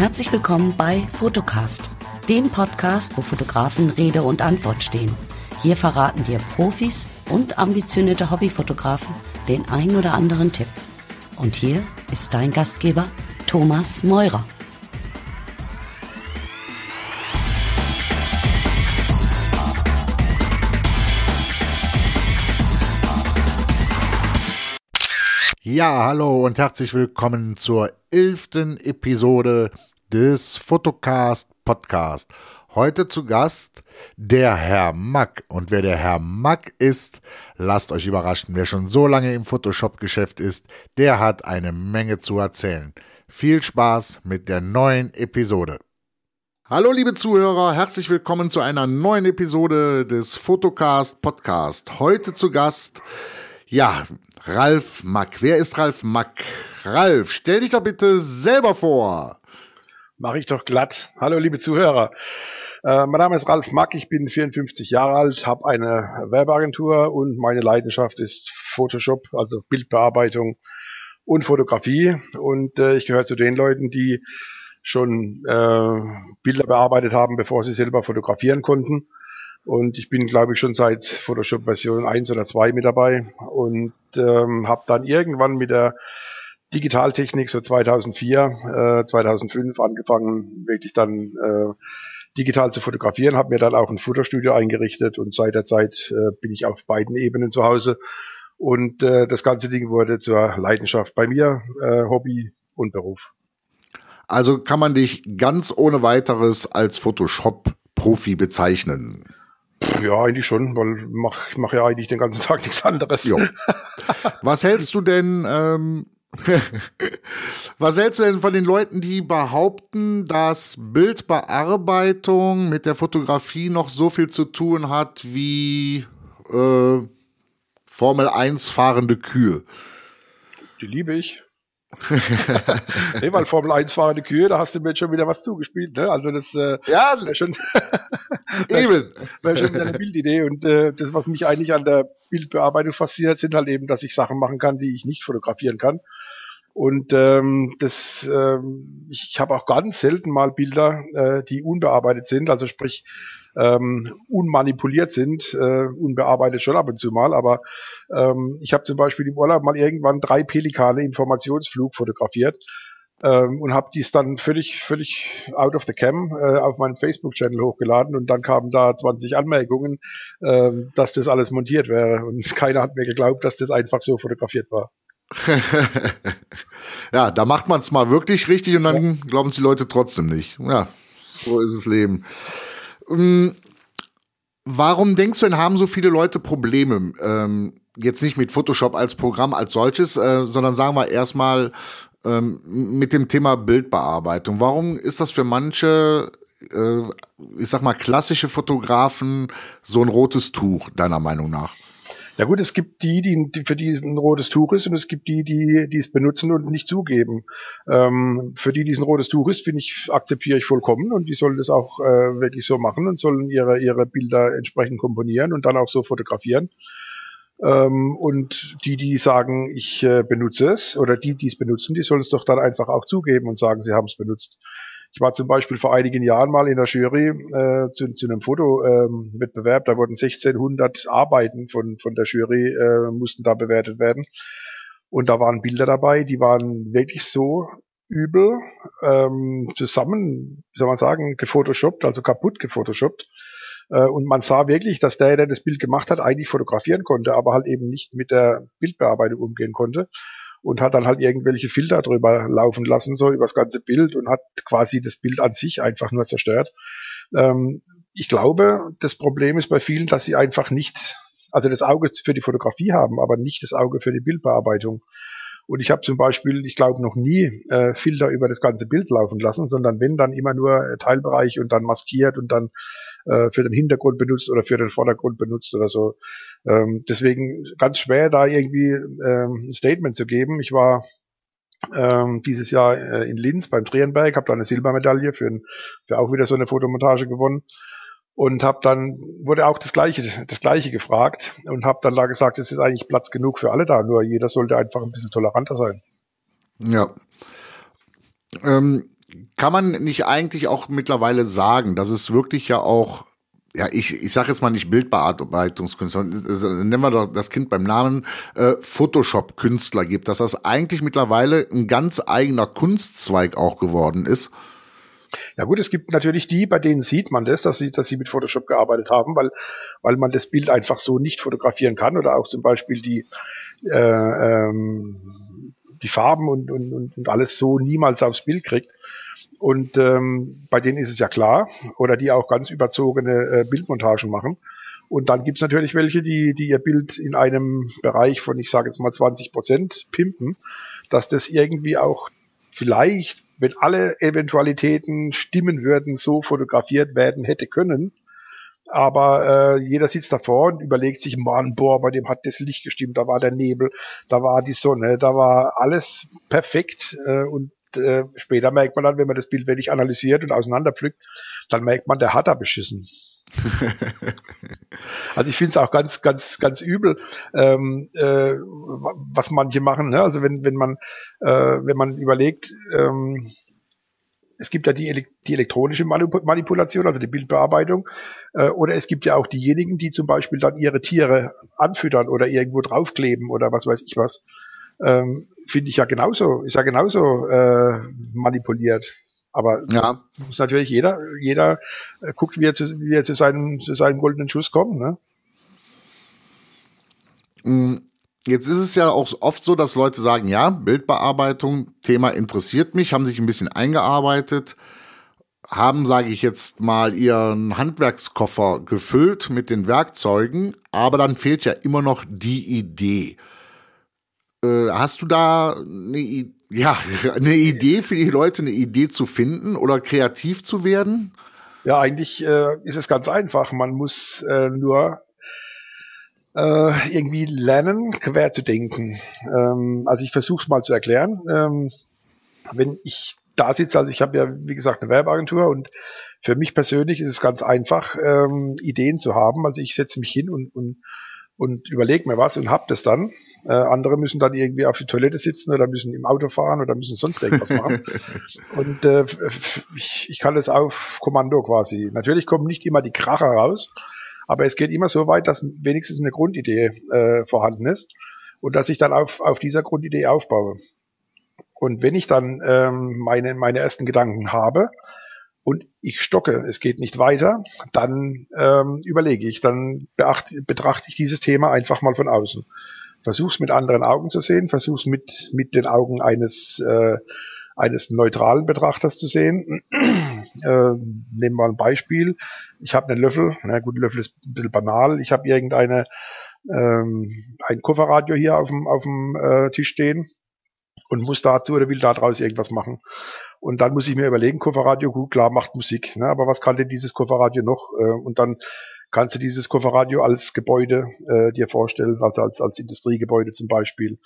Herzlich willkommen bei Fotocast, dem Podcast, wo Fotografen Rede und Antwort stehen. Hier verraten dir Profis und ambitionierte Hobbyfotografen den ein oder anderen Tipp. Und hier ist dein Gastgeber Thomas Meurer. Ja, hallo und herzlich willkommen zur elften Episode des Fotocast Podcast. Heute zu Gast der Herr Mack. Und wer der Herr Mack ist, lasst euch überraschen. Wer schon so lange im Photoshop-Geschäft ist, der hat eine Menge zu erzählen. Viel Spaß mit der neuen Episode. Hallo liebe Zuhörer, herzlich willkommen zu einer neuen Episode des Fotocast Podcast. Heute zu Gast ja, Ralf Mack. Wer ist Ralf Mack? Ralf, stell dich doch bitte selber vor. Mache ich doch glatt. Hallo, liebe Zuhörer. Äh, mein Name ist Ralf Mack, ich bin 54 Jahre alt, habe eine Werbeagentur und meine Leidenschaft ist Photoshop, also Bildbearbeitung und Fotografie. Und äh, ich gehöre zu den Leuten, die schon äh, Bilder bearbeitet haben, bevor sie selber fotografieren konnten und ich bin, glaube ich, schon seit Photoshop Version 1 oder 2 mit dabei und ähm, habe dann irgendwann mit der Digitaltechnik so 2004, äh, 2005 angefangen, wirklich dann äh, digital zu fotografieren, habe mir dann auch ein Fotostudio eingerichtet und seit der Zeit äh, bin ich auf beiden Ebenen zu Hause und äh, das ganze Ding wurde zur Leidenschaft bei mir, äh, Hobby und Beruf. Also kann man dich ganz ohne weiteres als Photoshop-Profi bezeichnen. Ja, eigentlich schon, weil ich mache mach ja eigentlich den ganzen Tag nichts anderes. Jo. Was hältst du denn, ähm, was hältst du denn von den Leuten, die behaupten, dass Bildbearbeitung mit der Fotografie noch so viel zu tun hat wie äh, Formel 1 fahrende Kühe? Die liebe ich. nee, weil Formel 1 fahrende Kühe, da hast du mir schon wieder was zugespielt, ne? Also das äh, ja, schon eben wäre schon wieder eine Bildidee und äh, das, was mich eigentlich an der Bildbearbeitung fasziniert, sind halt eben, dass ich Sachen machen kann, die ich nicht fotografieren kann. Und ähm, das, ähm, ich, ich habe auch ganz selten mal Bilder, äh, die unbearbeitet sind, also sprich ähm, unmanipuliert sind, äh, unbearbeitet schon ab und zu mal, aber ähm, ich habe zum Beispiel im Urlaub mal irgendwann drei Pelikane im Formationsflug fotografiert ähm, und habe dies dann völlig, völlig out of the cam äh, auf meinen Facebook-Channel hochgeladen und dann kamen da 20 Anmerkungen, äh, dass das alles montiert wäre und keiner hat mir geglaubt, dass das einfach so fotografiert war. ja, da macht man es mal wirklich richtig und dann ja. glauben es die Leute trotzdem nicht. Ja, so ist das Leben. Ähm, warum denkst du denn, haben so viele Leute Probleme? Ähm, jetzt nicht mit Photoshop als Programm als solches, äh, sondern sagen wir erstmal ähm, mit dem Thema Bildbearbeitung. Warum ist das für manche, äh, ich sag mal, klassische Fotografen so ein rotes Tuch, deiner Meinung nach? Ja gut, es gibt die, die für die es ein rotes Tuch ist und es gibt die, die, die es benutzen und nicht zugeben. Ähm, für die, die es ein rotes Tuch ist, finde ich, akzeptiere ich vollkommen und die sollen das auch äh, wirklich so machen und sollen ihre, ihre Bilder entsprechend komponieren und dann auch so fotografieren. Ähm, und die, die sagen, ich äh, benutze es, oder die, die es benutzen, die sollen es doch dann einfach auch zugeben und sagen, sie haben es benutzt. Ich war zum Beispiel vor einigen Jahren mal in der Jury äh, zu, zu einem Fotowettbewerb. Ähm, da wurden 1600 Arbeiten von, von der Jury, äh, mussten da bewertet werden. Und da waren Bilder dabei, die waren wirklich so übel ähm, zusammen, wie soll man sagen, gefotoshoppt, also kaputt gefotoshoppt. Äh, und man sah wirklich, dass der, der das Bild gemacht hat, eigentlich fotografieren konnte, aber halt eben nicht mit der Bildbearbeitung umgehen konnte und hat dann halt irgendwelche Filter drüber laufen lassen, so über das ganze Bild und hat quasi das Bild an sich einfach nur zerstört. Ähm, ich glaube, das Problem ist bei vielen, dass sie einfach nicht, also das Auge für die Fotografie haben, aber nicht das Auge für die Bildbearbeitung. Und ich habe zum Beispiel, ich glaube, noch nie äh, Filter über das ganze Bild laufen lassen, sondern wenn, dann immer nur äh, Teilbereich und dann maskiert und dann äh, für den Hintergrund benutzt oder für den Vordergrund benutzt oder so. Ähm, deswegen ganz schwer, da irgendwie ähm, ein Statement zu geben. Ich war ähm, dieses Jahr äh, in Linz beim Drehenberg, habe da eine Silbermedaille für, ein, für auch wieder so eine Fotomontage gewonnen und habe dann wurde auch das gleiche das gleiche gefragt und habe dann da gesagt, es ist eigentlich Platz genug für alle da, nur jeder sollte einfach ein bisschen toleranter sein. Ja. Ähm, kann man nicht eigentlich auch mittlerweile sagen, dass es wirklich ja auch ja, ich, ich sage jetzt mal nicht Bildbearbeitungskünstler, nennen wir doch das Kind beim Namen, äh, Photoshop-Künstler gibt, dass das eigentlich mittlerweile ein ganz eigener Kunstzweig auch geworden ist. Ja gut, es gibt natürlich die, bei denen sieht man das, dass sie, dass sie mit Photoshop gearbeitet haben, weil, weil man das Bild einfach so nicht fotografieren kann oder auch zum Beispiel die, äh, ähm, die Farben und, und, und alles so niemals aufs Bild kriegt. Und ähm, bei denen ist es ja klar, oder die auch ganz überzogene äh, Bildmontagen machen. Und dann gibt's natürlich welche, die, die ihr Bild in einem Bereich von, ich sage jetzt mal 20 Prozent pimpen, dass das irgendwie auch vielleicht wenn alle Eventualitäten stimmen würden, so fotografiert werden hätte können. Aber äh, jeder sitzt davor und überlegt sich, Mann, boah, bei dem hat das Licht gestimmt, da war der Nebel, da war die Sonne, da war alles perfekt. Äh, und äh, später merkt man dann, wenn man das Bild wirklich analysiert und auseinanderpflückt, dann merkt man, der hat da beschissen. also ich finde es auch ganz, ganz, ganz übel, ähm, äh, was manche machen. Ne? Also wenn, wenn man, äh, wenn man überlegt, ähm, es gibt ja die, die elektronische Manipulation, also die Bildbearbeitung, äh, oder es gibt ja auch diejenigen, die zum Beispiel dann ihre Tiere anfüttern oder irgendwo draufkleben oder was weiß ich was. Ähm, Finde ich ja genauso, ist ja genauso äh, manipuliert. Aber ja. muss natürlich jeder, jeder äh, guckt, wie er zu, wie er zu seinem, zu seinem goldenen Schuss kommt. Ne? Mm, jetzt ist es ja auch oft so, dass Leute sagen, ja, Bildbearbeitung, Thema interessiert mich, haben sich ein bisschen eingearbeitet, haben, sage ich jetzt mal, ihren Handwerkskoffer gefüllt mit den Werkzeugen, aber dann fehlt ja immer noch die Idee. Äh, hast du da eine, ja, eine Idee für die Leute, eine Idee zu finden oder kreativ zu werden? Ja, eigentlich äh, ist es ganz einfach. Man muss äh, nur äh, irgendwie lernen, quer zu denken. Ähm, also ich versuche es mal zu erklären. Ähm, wenn ich da sitze, also ich habe ja, wie gesagt, eine Werbeagentur und für mich persönlich ist es ganz einfach, ähm, Ideen zu haben. Also ich setze mich hin und, und, und überlege mir was und hab das dann. Äh, andere müssen dann irgendwie auf die Toilette sitzen oder müssen im Auto fahren oder müssen sonst irgendwas machen. und äh, ich, ich kann das auf Kommando quasi. Natürlich kommen nicht immer die Kracher raus, aber es geht immer so weit, dass wenigstens eine Grundidee äh, vorhanden ist und dass ich dann auf, auf dieser Grundidee aufbaue. Und wenn ich dann ähm, meine, meine ersten Gedanken habe, und ich stocke, es geht nicht weiter, dann ähm, überlege ich, dann beachte, betrachte ich dieses Thema einfach mal von außen versuch's mit anderen Augen zu sehen, versuch's mit, mit den Augen eines, äh, eines neutralen Betrachters zu sehen. äh, nehmen wir ein Beispiel. Ich habe einen Löffel, na gut, Löffel ist ein bisschen banal. Ich habe irgendeine ähm, ein Kofferradio hier auf dem, auf dem äh, Tisch stehen und muss dazu oder will daraus irgendwas machen. Und dann muss ich mir überlegen, Kofferradio, gut, klar, macht Musik, ne? aber was kann denn dieses Kofferradio noch? Äh, und dann kannst du dieses Kofferradio als Gebäude äh, dir vorstellen, also als, als Industriegebäude zum Beispiel.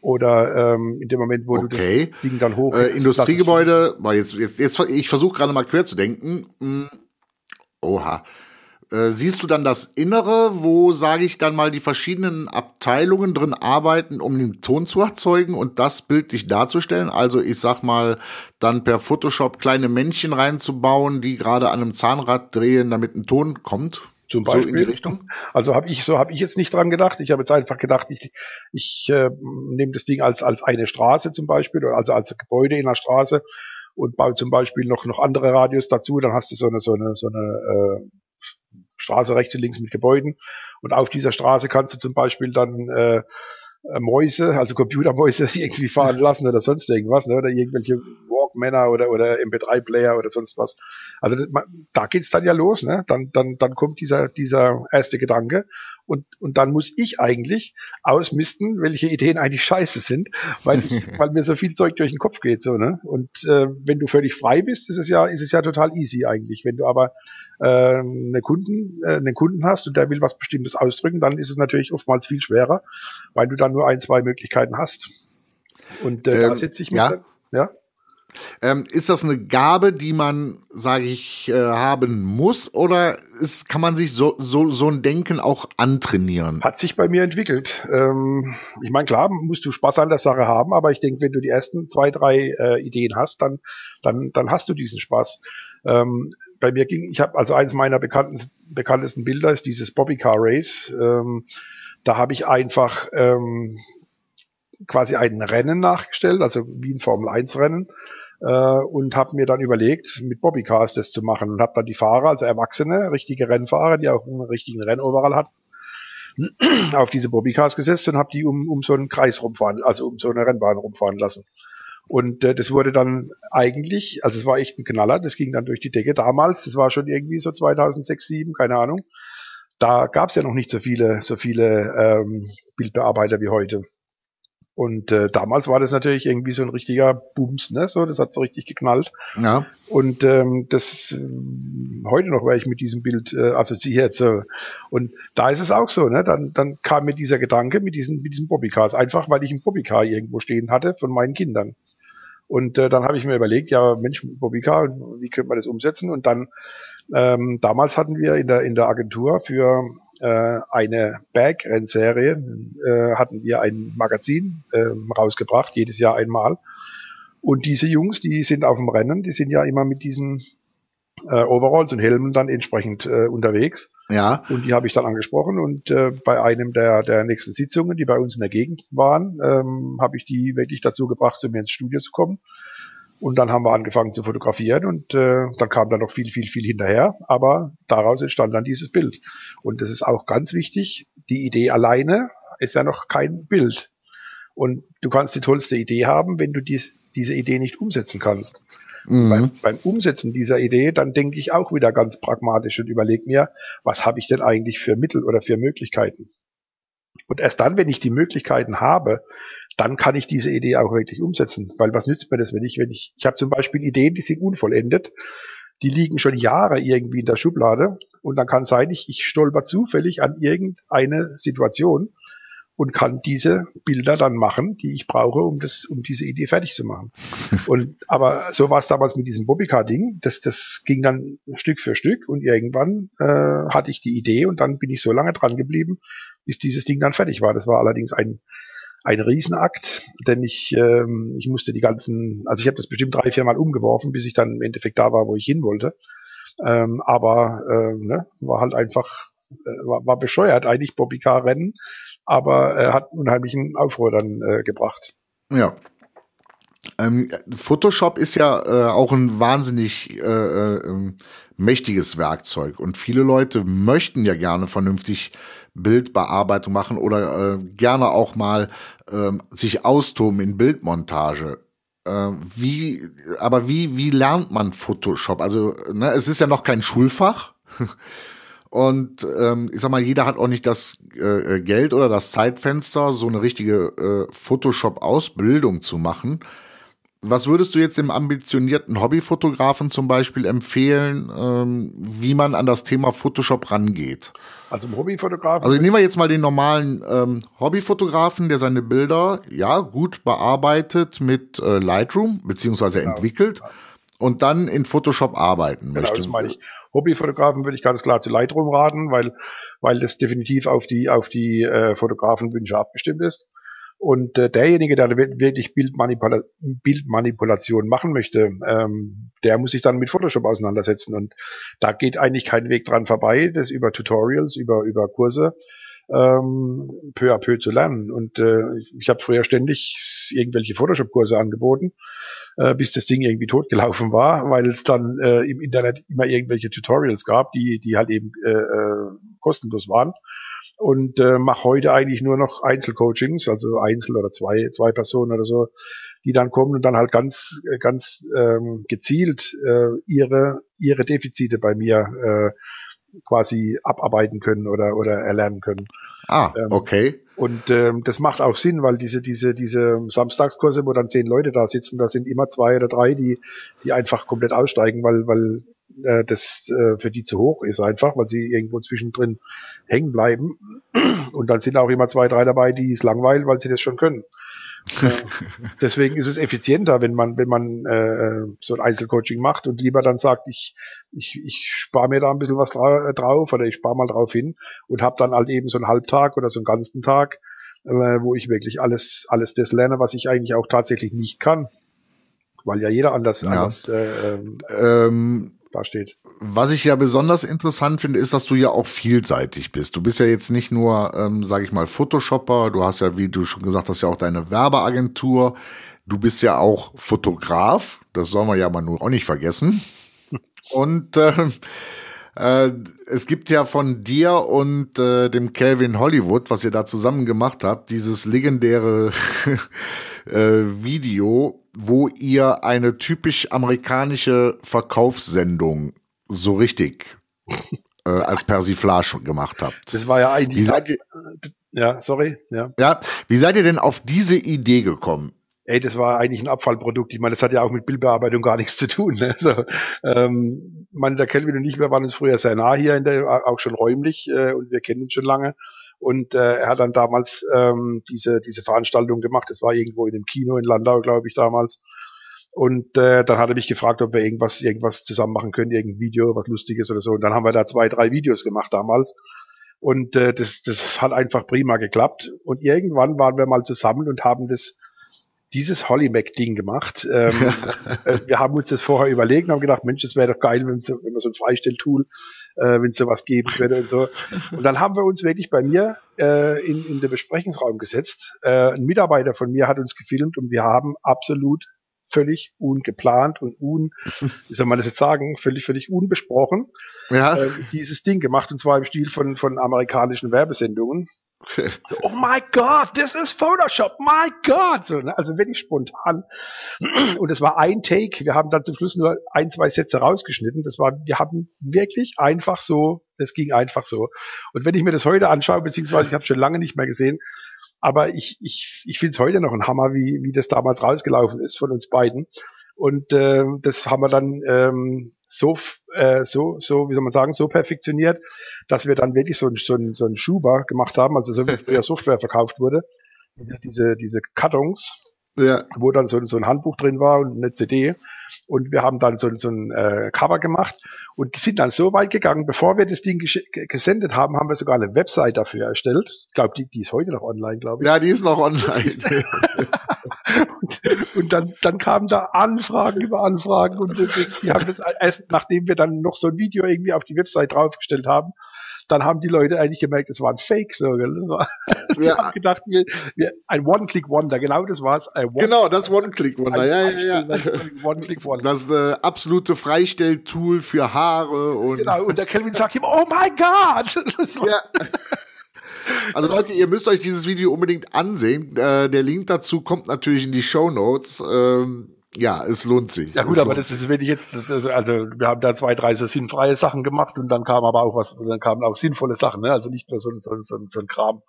Oder ähm, in dem Moment, wo okay. du das Ding dann hoch. Äh, Industriegebäude, war jetzt, jetzt, jetzt, ich versuche gerade mal quer zu denken. Hm. Oha. Äh, siehst du dann das Innere, wo, sage ich dann mal, die verschiedenen Abteilungen drin arbeiten, um den Ton zu erzeugen und das bildlich darzustellen? Also ich sag mal, dann per Photoshop kleine Männchen reinzubauen, die gerade an einem Zahnrad drehen, damit ein Ton kommt? Zum Beispiel. So in die Richtung? Also habe ich, so habe ich jetzt nicht dran gedacht. Ich habe jetzt einfach gedacht, ich, ich äh, nehme das Ding als, als eine Straße zum Beispiel, also als Gebäude in der Straße und baue zum Beispiel noch, noch andere Radios dazu, dann hast du so eine, so eine, so eine äh, Straße rechts und links mit Gebäuden. Und auf dieser Straße kannst du zum Beispiel dann äh, Mäuse, also Computermäuse irgendwie fahren lassen oder sonst irgendwas, ne? oder irgendwelche Walkmänner oder, oder MP3-Player oder sonst was. Also das, da geht's dann ja los, ne? Dann, dann, dann kommt dieser, dieser erste Gedanke und, und dann muss ich eigentlich ausmisten, welche Ideen eigentlich scheiße sind, weil, weil mir so viel Zeug durch den Kopf geht, so, ne? Und äh, wenn du völlig frei bist, ist es ja, ist es ja total easy eigentlich. Wenn du aber äh, eine Kunden, äh, einen Kunden hast und der will was Bestimmtes ausdrücken, dann ist es natürlich oftmals viel schwerer, weil du dann nur ein, zwei Möglichkeiten hast. Und äh, ähm, da sitze ich mit, ja. ja? Ähm, ist das eine Gabe, die man, sage ich, äh, haben muss oder ist, kann man sich so, so, so ein Denken auch antrainieren? Hat sich bei mir entwickelt. Ähm, ich meine, klar, musst du Spaß an der Sache haben, aber ich denke, wenn du die ersten zwei, drei äh, Ideen hast, dann, dann, dann hast du diesen Spaß. Ähm, bei mir ging, ich habe also eines meiner bekannten, bekanntesten Bilder ist dieses Bobby Car Race. Ähm, da habe ich einfach ähm, quasi ein Rennen nachgestellt, also wie ein Formel 1 Rennen äh, und habe mir dann überlegt, mit Bobbycars das zu machen und habe dann die Fahrer, also Erwachsene, richtige Rennfahrer, die auch einen richtigen Rennoverall hatten, auf diese Bobbycars gesetzt und habe die um, um so einen Kreis rumfahren, also um so eine Rennbahn rumfahren lassen. Und äh, das wurde dann eigentlich, also es war echt ein Knaller, das ging dann durch die Decke damals, das war schon irgendwie so 2006, 2007, keine Ahnung. Da gab es ja noch nicht so viele, so viele ähm, Bildbearbeiter wie heute. Und äh, damals war das natürlich irgendwie so ein richtiger Booms, ne? So, das hat so richtig geknallt. Ja. Und ähm, das äh, heute noch, weil ich mit diesem Bild äh, assoziiert. So. Und da ist es auch so, ne? Dann, dann kam mir dieser Gedanke mit diesen, mit diesen Bobbycars, einfach weil ich ein Bobbycar irgendwo stehen hatte von meinen Kindern. Und äh, dann habe ich mir überlegt, ja, Mensch, Bobbycar, wie könnte man das umsetzen? Und dann ähm, damals hatten wir in der in der Agentur für äh, eine Bag-Rennserie, äh, hatten wir ein Magazin äh, rausgebracht, jedes Jahr einmal. Und diese Jungs, die sind auf dem Rennen, die sind ja immer mit diesen äh, Overalls und Helmen dann entsprechend äh, unterwegs. Ja. Und die habe ich dann angesprochen und äh, bei einem der, der nächsten Sitzungen, die bei uns in der Gegend waren, ähm, habe ich die wirklich dazu gebracht, zu mir ins Studio zu kommen. Und dann haben wir angefangen zu fotografieren und äh, dann kam da noch viel, viel, viel hinterher. Aber daraus entstand dann dieses Bild. Und das ist auch ganz wichtig. Die Idee alleine ist ja noch kein Bild. Und du kannst die tollste Idee haben, wenn du dies, diese Idee nicht umsetzen kannst. Mhm. Beim, beim, Umsetzen dieser Idee, dann denke ich auch wieder ganz pragmatisch und überlege mir, was habe ich denn eigentlich für Mittel oder für Möglichkeiten? Und erst dann, wenn ich die Möglichkeiten habe, dann kann ich diese Idee auch wirklich umsetzen. Weil was nützt mir das, wenn ich, wenn ich, ich habe zum Beispiel Ideen, die sind unvollendet, die liegen schon Jahre irgendwie in der Schublade und dann kann sein, ich, ich stolper zufällig an irgendeine Situation und kann diese Bilder dann machen, die ich brauche, um das, um diese Idee fertig zu machen. und aber so war es damals mit diesem Bobbycar-Ding. Das, das ging dann Stück für Stück und irgendwann äh, hatte ich die Idee und dann bin ich so lange dran geblieben, bis dieses Ding dann fertig war. Das war allerdings ein ein Riesenakt, denn ich, ähm, ich musste die ganzen, also ich habe das bestimmt drei, vier Mal umgeworfen, bis ich dann im Endeffekt da war, wo ich hin wollte. Ähm, aber äh, ne, war halt einfach, äh, war, war bescheuert eigentlich Bobby Car Rennen, aber äh, hat unheimlichen Aufruhr dann äh, gebracht. Ja. Ähm, Photoshop ist ja äh, auch ein wahnsinnig äh, äh, ähm, mächtiges Werkzeug und viele Leute möchten ja gerne vernünftig Bildbearbeitung machen oder äh, gerne auch mal äh, sich austoben in Bildmontage. Äh, wie, aber wie, wie lernt man Photoshop? Also, ne, es ist ja noch kein Schulfach. Und ähm, ich sag mal, jeder hat auch nicht das äh, Geld oder das Zeitfenster, so eine richtige Photoshop-Ausbildung zu machen. Was würdest du jetzt dem ambitionierten Hobbyfotografen zum Beispiel empfehlen, ähm, wie man an das Thema Photoshop rangeht? Also im Hobbyfotografen. Also nehmen wir jetzt mal den normalen ähm, Hobbyfotografen, der seine Bilder ja gut bearbeitet mit äh, Lightroom beziehungsweise genau. entwickelt und dann in Photoshop arbeiten genau, möchte. Das meine ich. Hobbyfotografen würde ich ganz klar zu Lightroom raten, weil weil das definitiv auf die auf die äh, Fotografenwünsche abgestimmt ist. Und äh, derjenige, der wirklich Bildmanipula Bildmanipulation machen möchte, ähm, der muss sich dann mit Photoshop auseinandersetzen. Und da geht eigentlich kein Weg dran vorbei, das über Tutorials, über, über Kurse ähm, peu à peu zu lernen. Und äh, ich, ich habe früher ständig irgendwelche Photoshop-Kurse angeboten, äh, bis das Ding irgendwie totgelaufen war, weil es dann äh, im Internet immer irgendwelche Tutorials gab, die, die halt eben äh, äh, kostenlos waren und äh, mache heute eigentlich nur noch Einzelcoachings, also Einzel oder zwei, zwei Personen oder so, die dann kommen und dann halt ganz, äh, ganz ähm, gezielt äh, ihre, ihre Defizite bei mir äh, quasi abarbeiten können oder, oder erlernen können. Ah, ähm, okay. Und ähm, das macht auch Sinn, weil diese, diese, diese Samstagskurse, wo dann zehn Leute da sitzen, da sind immer zwei oder drei, die, die einfach komplett aussteigen, weil, weil äh, das äh, für die zu hoch ist einfach, weil sie irgendwo zwischendrin hängen bleiben. Und dann sind auch immer zwei, drei dabei, die es langweilen, weil sie das schon können. deswegen ist es effizienter, wenn man, wenn man äh, so ein Einzelcoaching macht und lieber dann sagt, ich, ich, ich spare mir da ein bisschen was dra drauf oder ich spare mal drauf hin und habe dann halt eben so einen Halbtag oder so einen ganzen Tag, äh, wo ich wirklich alles, alles das lerne, was ich eigentlich auch tatsächlich nicht kann. Weil ja jeder anders, ja. anders äh, ähm, dasteht. Was ich ja besonders interessant finde, ist, dass du ja auch vielseitig bist. Du bist ja jetzt nicht nur, ähm, sage ich mal, Photoshopper, du hast ja, wie du schon gesagt hast, ja auch deine Werbeagentur. Du bist ja auch Fotograf, das soll man ja mal nur auch nicht vergessen. Und äh, äh, es gibt ja von dir und äh, dem Calvin Hollywood, was ihr da zusammen gemacht habt, dieses legendäre äh, Video, wo ihr eine typisch amerikanische Verkaufssendung so richtig äh, als Persiflage gemacht habt. Das war ja eigentlich. Wie seid ihr, ja, sorry. Ja. ja, wie seid ihr denn auf diese Idee gekommen? Ey, das war eigentlich ein Abfallprodukt. Ich meine, das hat ja auch mit Bildbearbeitung gar nichts zu tun. Ne? Also, ähm, man, der Kelvin und ich, wir waren uns früher sehr nah hier, in der, auch schon räumlich, äh, und wir kennen uns schon lange. Und äh, er hat dann damals ähm, diese, diese Veranstaltung gemacht. Das war irgendwo in dem Kino in Landau, glaube ich, damals. Und äh, dann hat er mich gefragt, ob wir irgendwas, irgendwas zusammen machen können, irgendein Video, was Lustiges oder so. Und dann haben wir da zwei, drei Videos gemacht damals. Und äh, das, das hat einfach prima geklappt. Und irgendwann waren wir mal zusammen und haben das dieses Holly Mac Ding gemacht. Ähm, äh, wir haben uns das vorher überlegt und haben gedacht, Mensch, das wäre doch geil, wenn, so, wenn man so ein Freistelltool, äh, wenn es sowas geben würde und so. Und dann haben wir uns wirklich bei mir äh, in, in den Besprechungsraum gesetzt. Äh, ein Mitarbeiter von mir hat uns gefilmt und wir haben absolut völlig ungeplant und un, wie soll man das jetzt sagen, völlig, völlig unbesprochen ja. äh, dieses Ding gemacht und zwar im Stil von, von amerikanischen Werbesendungen. Oh my God, this is Photoshop, my God. So, ne? Also wirklich spontan. Und es war ein Take. Wir haben dann zum Schluss nur ein, zwei Sätze rausgeschnitten. Das war, wir haben wirklich einfach so, es ging einfach so. Und wenn ich mir das heute anschaue, beziehungsweise ich habe schon lange nicht mehr gesehen, aber ich, ich, ich finde es heute noch ein Hammer, wie, wie das damals rausgelaufen ist von uns beiden. Und äh, das haben wir dann ähm, so, äh, so, so, wie soll man sagen, so perfektioniert, dass wir dann wirklich so ein, so ein, so ein Schuber gemacht haben, also so wie früher Software verkauft wurde. Diese, diese, diese Kartons, ja. wo dann so, so ein Handbuch drin war und eine CD. Und wir haben dann so, so ein äh, Cover gemacht und sind dann so weit gegangen, bevor wir das Ding gesendet haben, haben wir sogar eine Website dafür erstellt. Ich glaube, die, die ist heute noch online, glaube ich. Ja, die ist noch online. und, und dann, dann kamen da Anfragen über Anfragen und die haben das erst, nachdem wir dann noch so ein Video irgendwie auf die Website draufgestellt haben, dann haben die Leute eigentlich gemerkt, es war ein Fake, so, gell? Das war, ja. haben gedacht, wir, wir, ein One-Click-Wonder, genau das war's. One genau, das One-Click-Wonder, ja, ja, ja. One-Click-Wonder. Das äh, absolute Freistelltool für Haare und. Genau, und der Kelvin sagt ihm, oh my God! ja. Also Leute, ihr müsst euch dieses Video unbedingt ansehen. Äh, der Link dazu kommt natürlich in die Show Notes. Ähm, ja, es lohnt sich. Ja gut, aber das ist, wenn ich jetzt, das, also wir haben da zwei, drei so sinnfreie Sachen gemacht und dann kam aber auch was, dann kamen auch sinnvolle Sachen, ne? Also nicht nur so, so, so, so ein Kram.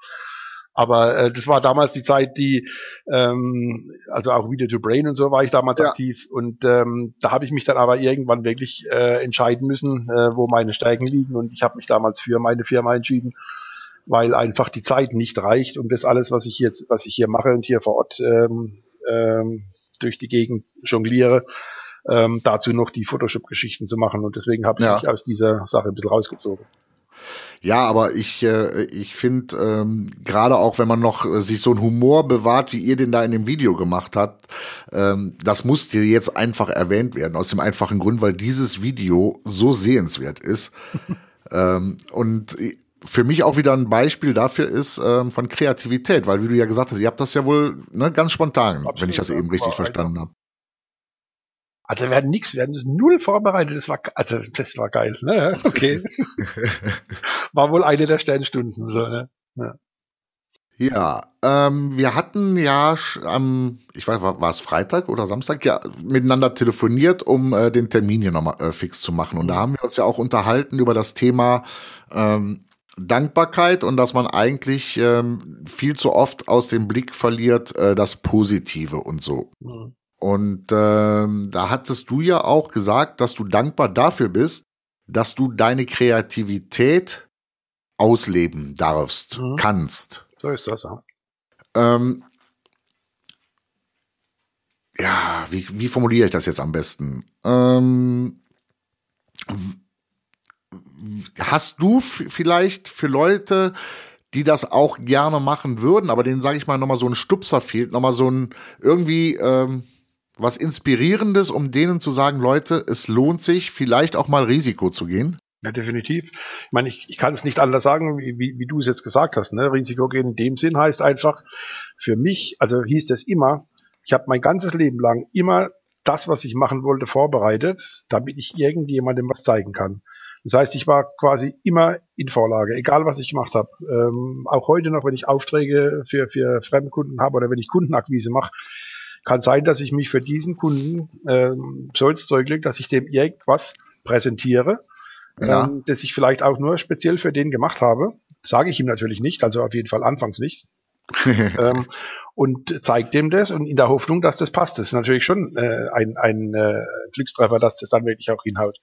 Aber äh, das war damals die Zeit, die, ähm, also auch Video to Brain und so war ich damals ja. aktiv. Und ähm, da habe ich mich dann aber irgendwann wirklich äh, entscheiden müssen, äh, wo meine Stärken liegen. Und ich habe mich damals für meine Firma entschieden, weil einfach die Zeit nicht reicht, um das alles, was ich jetzt, was ich hier mache und hier vor Ort ähm, ähm, durch die Gegend jongliere, ähm, dazu noch die Photoshop-Geschichten zu machen. Und deswegen habe ich ja. mich aus dieser Sache ein bisschen rausgezogen. Ja, aber ich, äh, ich finde, ähm, gerade auch wenn man noch äh, sich so einen Humor bewahrt, wie ihr den da in dem Video gemacht habt, ähm, das muss dir jetzt einfach erwähnt werden. Aus dem einfachen Grund, weil dieses Video so sehenswert ist. ähm, und für mich auch wieder ein Beispiel dafür ist ähm, von Kreativität, weil wie du ja gesagt hast, ihr habt das ja wohl ne, ganz spontan, Absolut, wenn ich das eben richtig verstanden habe. Also wir hatten nichts, wir hatten das null vorbereitet, das war also das war geil, ne? Okay. war wohl eine der Sternstunden so, ne? Ja. Ja, ähm, wir hatten ja am, ich weiß, war, war es Freitag oder Samstag, ja, miteinander telefoniert, um äh, den Termin hier nochmal äh, fix zu machen. Und da haben wir uns ja auch unterhalten über das Thema ähm, Dankbarkeit und dass man eigentlich ähm, viel zu oft aus dem Blick verliert äh, das Positive und so. Mhm. Und ähm, da hattest du ja auch gesagt, dass du dankbar dafür bist, dass du deine Kreativität ausleben darfst, mhm. kannst. So ist das, ja. Ähm, ja, wie, wie formuliere ich das jetzt am besten? Ähm, hast du vielleicht für Leute, die das auch gerne machen würden, aber denen, sage ich mal, nochmal so ein Stupser fehlt, nochmal so ein irgendwie ähm, was Inspirierendes, um denen zu sagen, Leute, es lohnt sich, vielleicht auch mal Risiko zu gehen? Ja, definitiv. Ich meine, ich, ich kann es nicht anders sagen, wie, wie, wie du es jetzt gesagt hast. Ne? Risiko gehen in dem Sinn heißt einfach, für mich, also hieß das immer, ich habe mein ganzes Leben lang immer das, was ich machen wollte, vorbereitet, damit ich irgendjemandem was zeigen kann. Das heißt, ich war quasi immer in Vorlage, egal was ich gemacht habe. Ähm, auch heute noch, wenn ich Aufträge für, für Fremdkunden habe oder wenn ich Kundenakquise mache, kann sein, dass ich mich für diesen Kunden ähm, soll's Zeug legt, dass ich dem irgendwas präsentiere, ja. ähm, das ich vielleicht auch nur speziell für den gemacht habe. Sage ich ihm natürlich nicht, also auf jeden Fall anfangs nicht. ähm, und zeigt dem das und in der Hoffnung, dass das passt. Das ist natürlich schon äh, ein, ein äh, Glückstreffer, dass das dann wirklich auch hinhaut.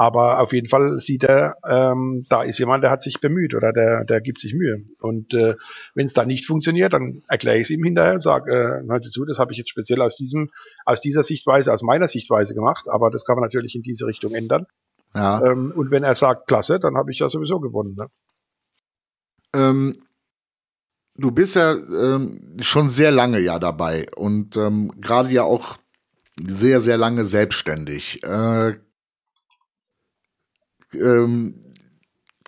Aber auf jeden Fall sieht er, ähm, da ist jemand, der hat sich bemüht oder der, der gibt sich Mühe. Und äh, wenn es dann nicht funktioniert, dann erkläre ich es ihm hinterher und sage, äh, hört zu, das habe ich jetzt speziell aus diesem, aus dieser Sichtweise, aus meiner Sichtweise gemacht, aber das kann man natürlich in diese Richtung ändern. Ja. Ähm, und wenn er sagt, klasse, dann habe ich ja sowieso gewonnen. Ne? Ähm, du bist ja ähm, schon sehr lange ja dabei und ähm, gerade ja auch sehr, sehr lange selbstständig. Äh, ähm,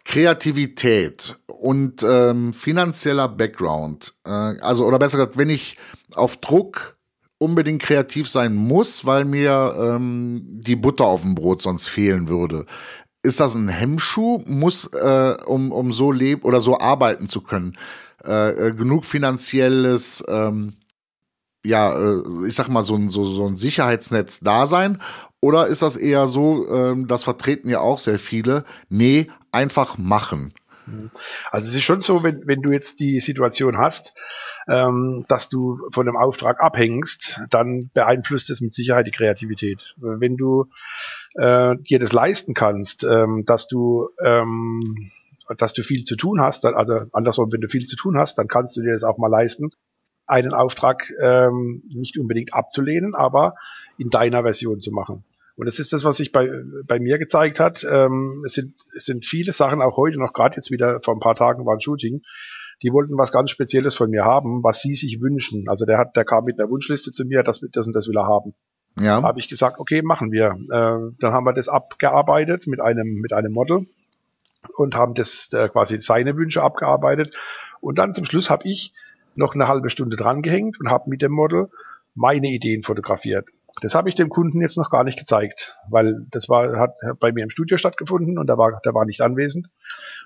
Kreativität und ähm, finanzieller Background, äh, also oder besser gesagt, wenn ich auf Druck unbedingt kreativ sein muss, weil mir ähm, die Butter auf dem Brot sonst fehlen würde. Ist das ein Hemmschuh, muss, äh, um, um so leben oder so arbeiten zu können, äh, äh genug finanzielles ähm, ja, äh, ich sag mal, so ein, so, so ein Sicherheitsnetz da sein? Oder ist das eher so, ähm, das vertreten ja auch sehr viele, nee, einfach machen? Also es ist schon so, wenn, wenn du jetzt die Situation hast, ähm, dass du von einem Auftrag abhängst, dann beeinflusst es mit Sicherheit die Kreativität. Wenn du äh, dir das leisten kannst, ähm, dass du ähm, dass du viel zu tun hast, also andersrum, wenn du viel zu tun hast, dann kannst du dir das auch mal leisten, einen Auftrag ähm, nicht unbedingt abzulehnen, aber in deiner Version zu machen. Und das ist das, was sich bei, bei mir gezeigt hat. Ähm, es, sind, es sind viele Sachen, auch heute noch, gerade jetzt wieder vor ein paar Tagen war ein Shooting, die wollten was ganz Spezielles von mir haben, was sie sich wünschen. Also der hat, der kam mit einer Wunschliste zu mir, das, das und das will er haben. Ja. Da habe ich gesagt, okay, machen wir. Äh, dann haben wir das abgearbeitet mit einem, mit einem Model und haben das äh, quasi seine Wünsche abgearbeitet. Und dann zum Schluss habe ich noch eine halbe Stunde drangehängt und habe mit dem Model meine Ideen fotografiert. Das habe ich dem Kunden jetzt noch gar nicht gezeigt, weil das war, hat bei mir im Studio stattgefunden und da war, der war nicht anwesend.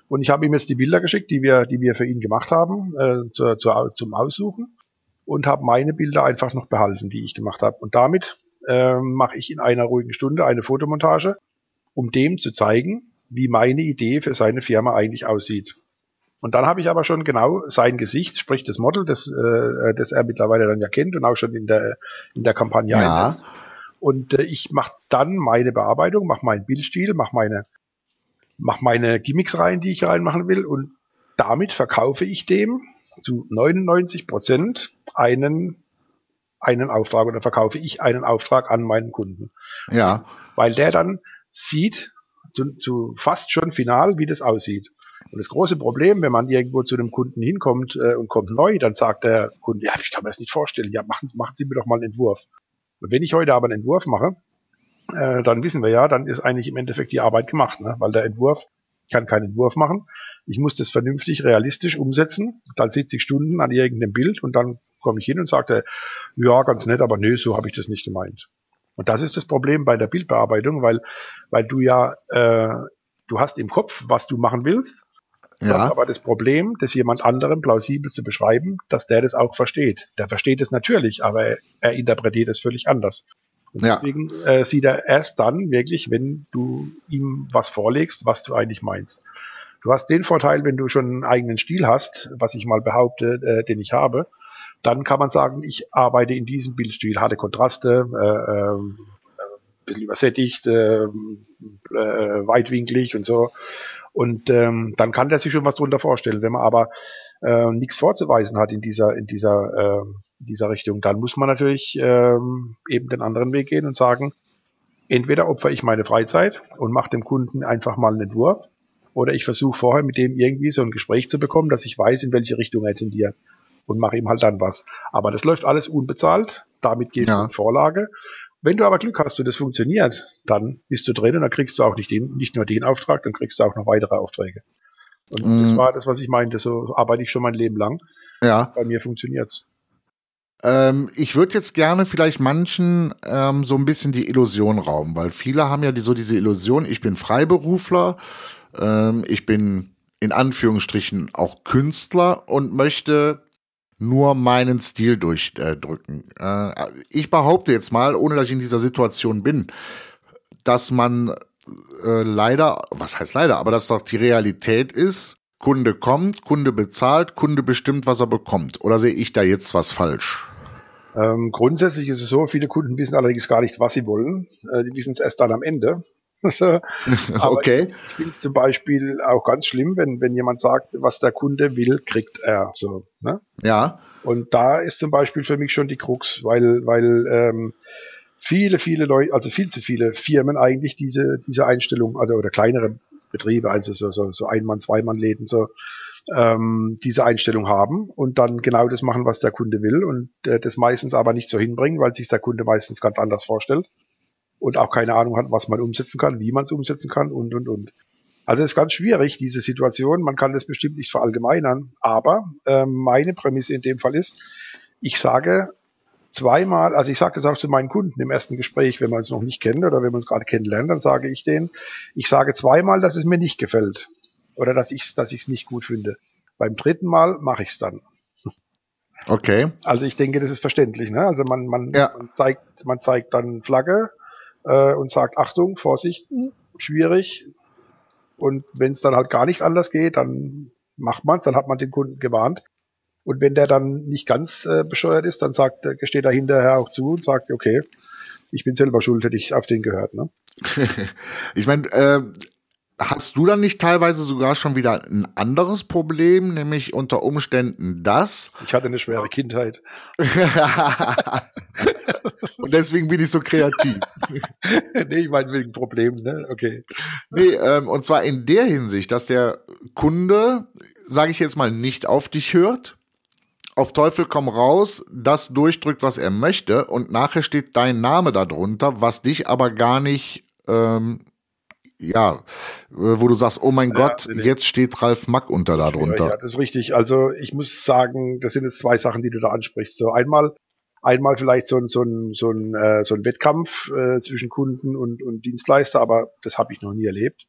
Und ich habe ihm jetzt die Bilder geschickt, die wir, die wir für ihn gemacht haben, äh, zur, zur, zum Aussuchen und habe meine Bilder einfach noch behalten, die ich gemacht habe. Und damit äh, mache ich in einer ruhigen Stunde eine Fotomontage, um dem zu zeigen, wie meine Idee für seine Firma eigentlich aussieht. Und dann habe ich aber schon genau sein Gesicht, sprich das Model, das, äh, das er mittlerweile dann ja kennt und auch schon in der, in der Kampagne ja. einsetzt. Und äh, ich mache dann meine Bearbeitung, mache meinen Bildstil, mache meine, mach meine Gimmicks rein, die ich reinmachen will. Und damit verkaufe ich dem zu 99 Prozent einen, einen Auftrag oder verkaufe ich einen Auftrag an meinen Kunden. Ja. Weil der dann sieht, zu, zu fast schon final, wie das aussieht. Und das große Problem, wenn man irgendwo zu einem Kunden hinkommt äh, und kommt neu, dann sagt der Kunde, ja, ich kann mir das nicht vorstellen, ja, machen, machen Sie mir doch mal einen Entwurf. Und wenn ich heute aber einen Entwurf mache, äh, dann wissen wir ja, dann ist eigentlich im Endeffekt die Arbeit gemacht, ne? weil der Entwurf, ich kann keinen Entwurf machen, ich muss das vernünftig, realistisch umsetzen, dann sitze ich Stunden an irgendeinem Bild und dann komme ich hin und sage, ja, ganz nett, aber nö, so habe ich das nicht gemeint. Und das ist das Problem bei der Bildbearbeitung, weil, weil du ja, äh, du hast im Kopf, was du machen willst, ja. Das aber das Problem, das jemand anderem plausibel zu beschreiben, dass der das auch versteht. Der versteht es natürlich, aber er, interpretiert es völlig anders. Und ja. deswegen äh, sieht er erst dann wirklich, wenn du ihm was vorlegst, was du eigentlich meinst. Du hast den Vorteil, wenn du schon einen eigenen Stil hast, was ich mal behaupte, äh, den ich habe, dann kann man sagen, ich arbeite in diesem Bildstil, harte Kontraste, äh, äh, bisschen übersättigt, äh, äh, weitwinklig und so. Und ähm, dann kann der sich schon was drunter vorstellen. Wenn man aber äh, nichts vorzuweisen hat in dieser, in dieser, äh, in dieser Richtung. Dann muss man natürlich ähm, eben den anderen Weg gehen und sagen, entweder opfer ich meine Freizeit und mache dem Kunden einfach mal einen Entwurf, oder ich versuche vorher mit dem irgendwie so ein Gespräch zu bekommen, dass ich weiß, in welche Richtung er tendiert und mache ihm halt dann was. Aber das läuft alles unbezahlt, damit gehst ja. du in Vorlage. Wenn du aber Glück hast und das funktioniert, dann bist du drin und dann kriegst du auch nicht, den, nicht nur den Auftrag, dann kriegst du auch noch weitere Aufträge. Und mm. das war das, was ich meinte. So arbeite ich schon mein Leben lang. Ja. Bei mir funktioniert's. Ähm, ich würde jetzt gerne vielleicht manchen ähm, so ein bisschen die Illusion rauben, weil viele haben ja die, so diese Illusion, ich bin Freiberufler, ähm, ich bin in Anführungsstrichen auch Künstler und möchte nur meinen Stil durchdrücken. Äh, ich behaupte jetzt mal, ohne dass ich in dieser Situation bin, dass man äh, leider, was heißt leider, aber dass doch die Realität ist, Kunde kommt, Kunde bezahlt, Kunde bestimmt, was er bekommt. Oder sehe ich da jetzt was falsch? Ähm, grundsätzlich ist es so, viele Kunden wissen allerdings gar nicht, was sie wollen. Äh, die wissen es erst dann am Ende. okay. Ich, ich finde es zum Beispiel auch ganz schlimm, wenn, wenn jemand sagt, was der Kunde will, kriegt er. So, ne? Ja. Und da ist zum Beispiel für mich schon die Krux, weil, weil ähm, viele, viele Leute, also viel zu viele Firmen eigentlich diese, diese Einstellung, also oder kleinere Betriebe, also so, so, so Ein-Mann-, Zwei-Mann-Läden, so, ähm, diese Einstellung haben und dann genau das machen, was der Kunde will und äh, das meistens aber nicht so hinbringen, weil sich der Kunde meistens ganz anders vorstellt und auch keine Ahnung hat, was man umsetzen kann, wie man es umsetzen kann und, und, und. Also es ist ganz schwierig, diese Situation. Man kann das bestimmt nicht verallgemeinern, aber äh, meine Prämisse in dem Fall ist, ich sage zweimal, also ich sage das auch zu meinen Kunden im ersten Gespräch, wenn man es noch nicht kennt oder wenn man es gerade kennenlernt, dann sage ich denen, ich sage zweimal, dass es mir nicht gefällt oder dass ich es dass ich's nicht gut finde. Beim dritten Mal mache ich es dann. Okay. Also ich denke, das ist verständlich. Ne? Also man, man, ja. man zeigt, man zeigt dann Flagge äh, und sagt, Achtung, Vorsicht, schwierig. Und wenn es dann halt gar nicht anders geht, dann macht man dann hat man den Kunden gewarnt. Und wenn der dann nicht ganz äh, bescheuert ist, dann sagt, äh, gesteht er hinterher auch zu und sagt, okay, ich bin selber schuld, hätte ich auf den gehört. Ne? ich meine, äh, hast du dann nicht teilweise sogar schon wieder ein anderes Problem, nämlich unter Umständen das? Ich hatte eine schwere Kindheit. und deswegen bin ich so kreativ. nee, ich meine wegen Problemen, ne? Okay. Nee, ähm, und zwar in der Hinsicht, dass der Kunde, sage ich jetzt mal, nicht auf dich hört, auf Teufel komm raus, das durchdrückt, was er möchte, und nachher steht dein Name darunter, was dich aber gar nicht, ähm, ja, wo du sagst, oh mein ja, Gott, nee, jetzt steht Ralf Mack unter darunter. Ja, das ist richtig. Also ich muss sagen, das sind jetzt zwei Sachen, die du da ansprichst. So einmal, einmal vielleicht so ein, so ein, so ein, äh, so ein Wettkampf äh, zwischen Kunden und, und Dienstleister, aber das habe ich noch nie erlebt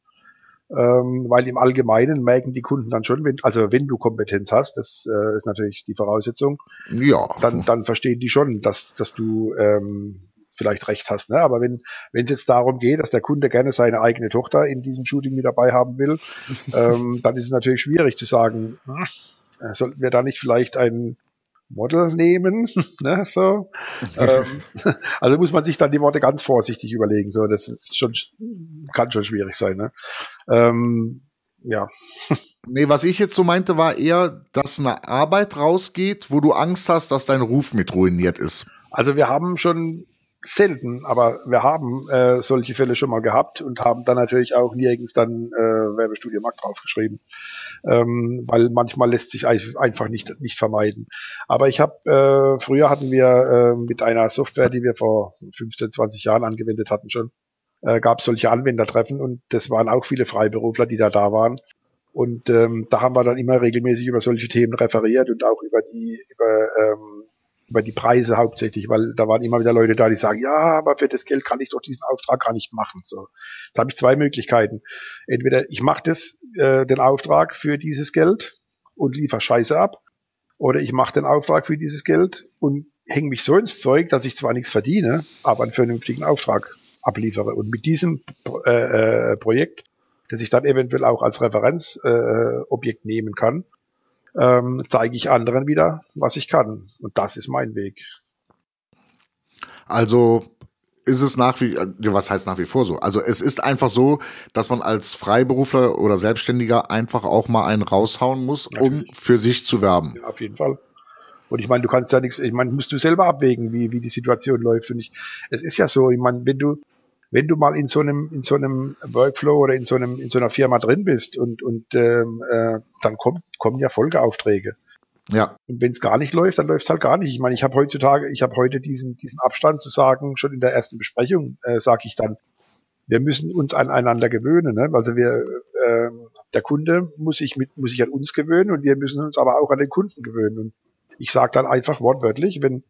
ähm, weil im Allgemeinen merken die Kunden dann schon, wenn, also wenn du Kompetenz hast, das äh, ist natürlich die Voraussetzung, ja. dann, dann verstehen die schon, dass, dass du ähm, vielleicht recht hast. Ne? Aber wenn wenn es jetzt darum geht, dass der Kunde gerne seine eigene Tochter in diesem Shooting mit dabei haben will, ähm, dann ist es natürlich schwierig zu sagen, hm, äh, sollten wir da nicht vielleicht einen Model nehmen, ne, so. ähm, also muss man sich dann die Worte ganz vorsichtig überlegen, so, das ist schon, kann schon schwierig sein, ne. Ähm, ja. Nee, was ich jetzt so meinte, war eher, dass eine Arbeit rausgeht, wo du Angst hast, dass dein Ruf mit ruiniert ist. Also wir haben schon selten, aber wir haben äh, solche Fälle schon mal gehabt und haben dann natürlich auch nirgends dann äh, Werbestudio Markt draufgeschrieben, ähm, weil manchmal lässt sich einfach nicht nicht vermeiden. Aber ich habe äh, früher hatten wir äh, mit einer Software, die wir vor 15, 20 Jahren angewendet hatten schon, äh, gab solche Anwendertreffen und das waren auch viele Freiberufler, die da da waren. Und ähm, da haben wir dann immer regelmäßig über solche Themen referiert und auch über die über ähm, über die Preise hauptsächlich, weil da waren immer wieder Leute da, die sagen, ja, aber für das Geld kann ich doch diesen Auftrag gar nicht machen. So, jetzt habe ich zwei Möglichkeiten. Entweder ich mache das äh, den Auftrag für dieses Geld und liefer Scheiße ab, oder ich mache den Auftrag für dieses Geld und hänge mich so ins Zeug, dass ich zwar nichts verdiene, aber einen vernünftigen Auftrag abliefere. Und mit diesem äh, äh, Projekt, das ich dann eventuell auch als Referenzobjekt äh, nehmen kann, ähm, zeige ich anderen wieder, was ich kann. Und das ist mein Weg. Also ist es nach wie, was heißt nach wie vor so? Also es ist einfach so, dass man als Freiberufler oder Selbstständiger einfach auch mal einen raushauen muss, Natürlich. um für sich zu werben. Ja, auf jeden Fall. Und ich meine, du kannst ja nichts, ich meine, musst du selber abwägen, wie, wie die Situation läuft. Und ich, es ist ja so, ich meine, wenn du, wenn du mal in so einem, in so einem Workflow oder in so einem, in so einer Firma drin bist und, und ähm, äh, dann kommt, kommen ja Folgeaufträge. Ja. Und wenn es gar nicht läuft, dann läuft es halt gar nicht. Ich meine, ich habe heutzutage, ich habe heute diesen, diesen Abstand zu sagen, schon in der ersten Besprechung äh, sage ich dann, wir müssen uns aneinander gewöhnen. Ne? Also wir, äh, der Kunde muss sich mit, muss sich an uns gewöhnen und wir müssen uns aber auch an den Kunden gewöhnen. Und ich sage dann einfach wortwörtlich, wenn,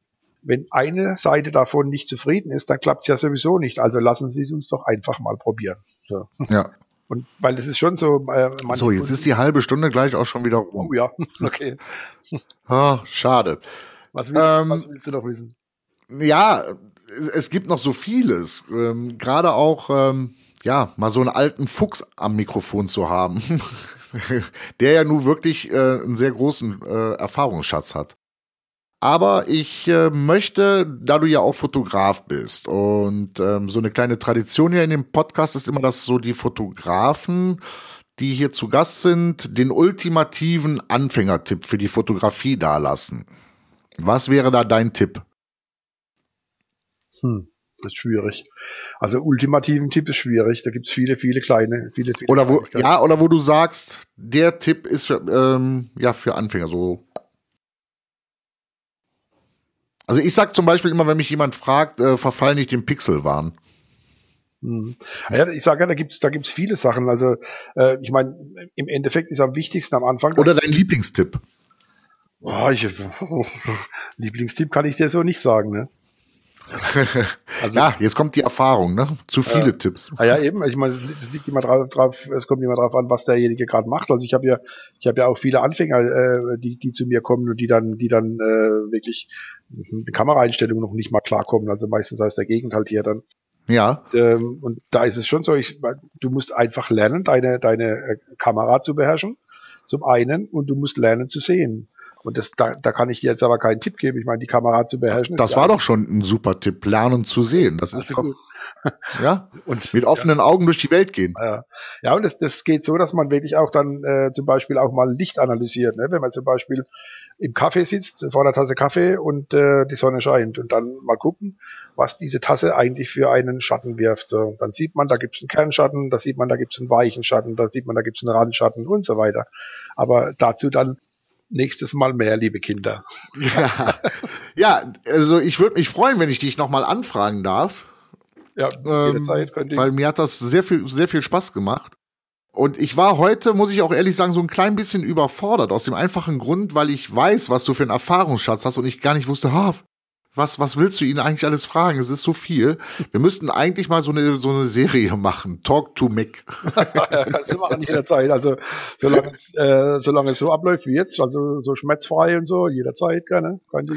wenn eine Seite davon nicht zufrieden ist, dann klappt es ja sowieso nicht. Also lassen Sie es uns doch einfach mal probieren. So. Ja. Und weil das ist schon so. Äh, so, jetzt ist die halbe Stunde gleich auch schon wieder rum. Oh ja, okay. Ah, schade. Was willst, ähm, was willst, du noch wissen? Ja, es gibt noch so vieles. Ähm, Gerade auch, ähm, ja, mal so einen alten Fuchs am Mikrofon zu haben, der ja nun wirklich äh, einen sehr großen äh, Erfahrungsschatz hat. Aber ich äh, möchte, da du ja auch Fotograf bist und ähm, so eine kleine Tradition hier in dem Podcast ist immer, dass so die Fotografen, die hier zu Gast sind, den ultimativen Anfängertipp für die Fotografie dalassen. Was wäre da dein Tipp? Hm, das ist schwierig. Also ultimativen Tipp ist schwierig. Da gibt es viele, viele kleine, viele, viele. Oder wo, ja, oder wo du sagst, der Tipp ist für, ähm, ja für Anfänger so also ich sag zum Beispiel immer, wenn mich jemand fragt, äh, verfall nicht dem Pixelwahn. Hm. Ja, ich sage ja, da gibt's da gibt's viele Sachen. Also äh, ich meine, im Endeffekt ist am wichtigsten am Anfang. Oder dein Lieblingstipp? Oh, ich, Lieblingstipp kann ich dir so nicht sagen, ne? Also, ja, jetzt kommt die Erfahrung, ne? Zu viele äh, Tipps. Ah ja, eben. Ich meine, es liegt immer drauf, drauf, es kommt immer drauf an, was derjenige gerade macht. Also ich habe ja, ich habe ja auch viele Anfänger, äh, die, die zu mir kommen und die dann, die dann äh, wirklich mit Kameraeinstellungen noch nicht mal klarkommen. Also meistens aus der Gegend halt hier dann. Ja. Und, ähm, und da ist es schon so, ich, du musst einfach lernen, deine, deine äh, Kamera zu beherrschen. Zum einen und du musst lernen zu sehen. Und das, da, da kann ich dir jetzt aber keinen Tipp geben. Ich meine, die Kamera zu beherrschen. Das war doch schon ein super Tipp, lernen zu sehen. Das ist doch, gut. ja, und mit offenen ja. Augen durch die Welt gehen. Ja, ja und das, das geht so, dass man wirklich auch dann äh, zum Beispiel auch mal Licht analysiert. Ne? Wenn man zum Beispiel im Kaffee sitzt, vor einer Tasse Kaffee und äh, die Sonne scheint und dann mal gucken, was diese Tasse eigentlich für einen Schatten wirft. So, dann sieht man, da gibt es einen Kernschatten, da sieht man, da gibt es einen weichen Schatten, da sieht man, da gibt es einen Randschatten und so weiter. Aber dazu dann nächstes Mal mehr, liebe Kinder. Ja, ja also ich würde mich freuen, wenn ich dich nochmal anfragen darf. Ja, ähm, könnte ich. Weil mir hat das sehr viel, sehr viel Spaß gemacht. Und ich war heute, muss ich auch ehrlich sagen, so ein klein bisschen überfordert, aus dem einfachen Grund, weil ich weiß, was du für einen Erfahrungsschatz hast und ich gar nicht wusste, ha, was, was willst du ihn eigentlich alles fragen? Es ist so viel. Wir müssten eigentlich mal so eine, so eine Serie machen. Talk to Mick. kannst du machen jederzeit. Also, solange es, äh, solange es so abläuft wie jetzt, also so schmerzfrei und so, jederzeit gerne. Kein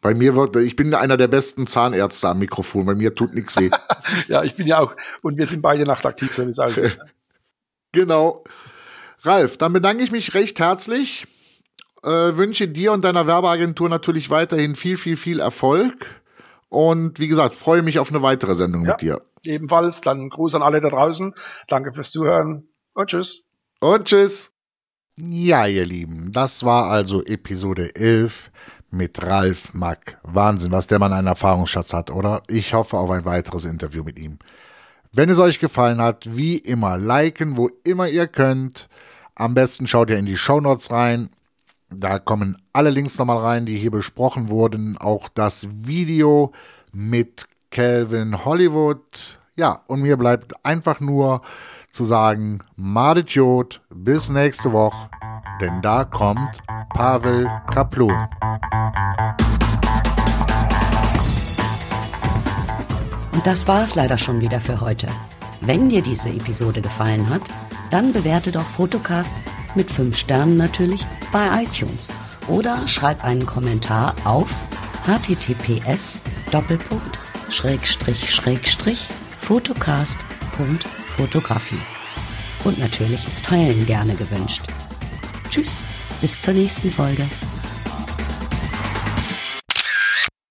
Bei mir wird, ich bin einer der besten Zahnärzte am Mikrofon. Bei mir tut nichts weh. ja, ich bin ja auch, und wir sind beide nachtaktiv, so ist alles. genau. Ralf, dann bedanke ich mich recht herzlich äh, wünsche dir und deiner Werbeagentur natürlich weiterhin viel, viel, viel Erfolg. Und wie gesagt, freue mich auf eine weitere Sendung ja, mit dir. Ebenfalls. Dann Gruß an alle da draußen. Danke fürs Zuhören und tschüss. Und tschüss. Ja, ihr Lieben, das war also Episode 11 mit Ralf Mack. Wahnsinn, was der Mann einen Erfahrungsschatz hat, oder? Ich hoffe auf ein weiteres Interview mit ihm. Wenn es euch gefallen hat, wie immer, liken, wo immer ihr könnt. Am besten schaut ihr in die Show Notes rein. Da kommen alle Links nochmal rein, die hier besprochen wurden. Auch das Video mit Calvin Hollywood. Ja, und mir bleibt einfach nur zu sagen, Madet Jod, bis nächste Woche, denn da kommt Pavel Kaplun. Und das war es leider schon wieder für heute. Wenn dir diese Episode gefallen hat, dann bewerte doch Fotocast mit 5 Sternen natürlich bei iTunes oder schreib einen Kommentar auf https fotocast.fotocast.fotografie. Und natürlich ist Teilen gerne gewünscht. Tschüss, bis zur nächsten Folge.